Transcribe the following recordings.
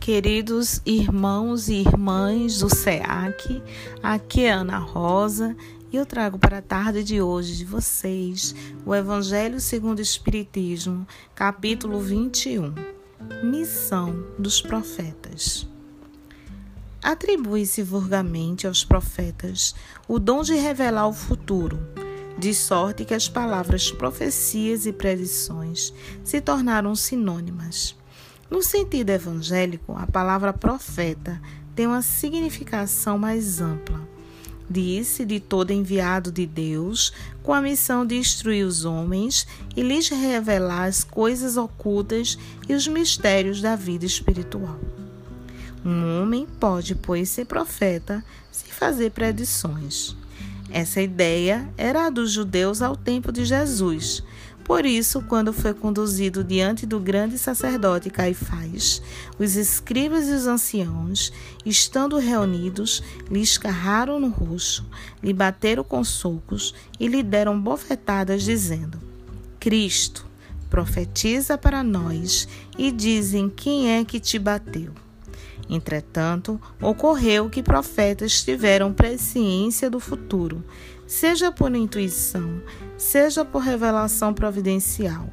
Queridos irmãos e irmãs do SEAC, aqui é Ana Rosa e eu trago para a tarde de hoje de vocês o Evangelho segundo o Espiritismo, capítulo 21 Missão dos Profetas. Atribui-se vulgarmente aos profetas o dom de revelar o futuro, de sorte que as palavras profecias e predições se tornaram sinônimas. No sentido evangélico, a palavra profeta tem uma significação mais ampla. Disse de todo enviado de Deus, com a missão de instruir os homens e lhes revelar as coisas ocultas e os mistérios da vida espiritual. Um homem pode, pois, ser profeta sem fazer predições. Essa ideia era a dos judeus ao tempo de Jesus, por isso, quando foi conduzido diante do grande sacerdote Caifás, os escribas e os anciãos, estando reunidos, lhe escarraram no rosto, lhe bateram com socos e lhe deram bofetadas, dizendo: Cristo, profetiza para nós e dizem quem é que te bateu. Entretanto, ocorreu que profetas tiveram presciência do futuro, seja por intuição, seja por revelação providencial,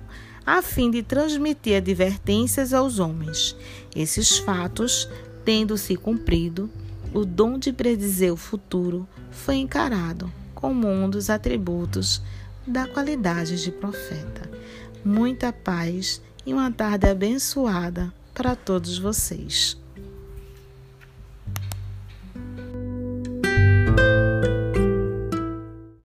a fim de transmitir advertências aos homens. Esses fatos, tendo-se cumprido, o dom de predizer o futuro foi encarado como um dos atributos da qualidade de profeta. Muita paz e uma tarde abençoada para todos vocês.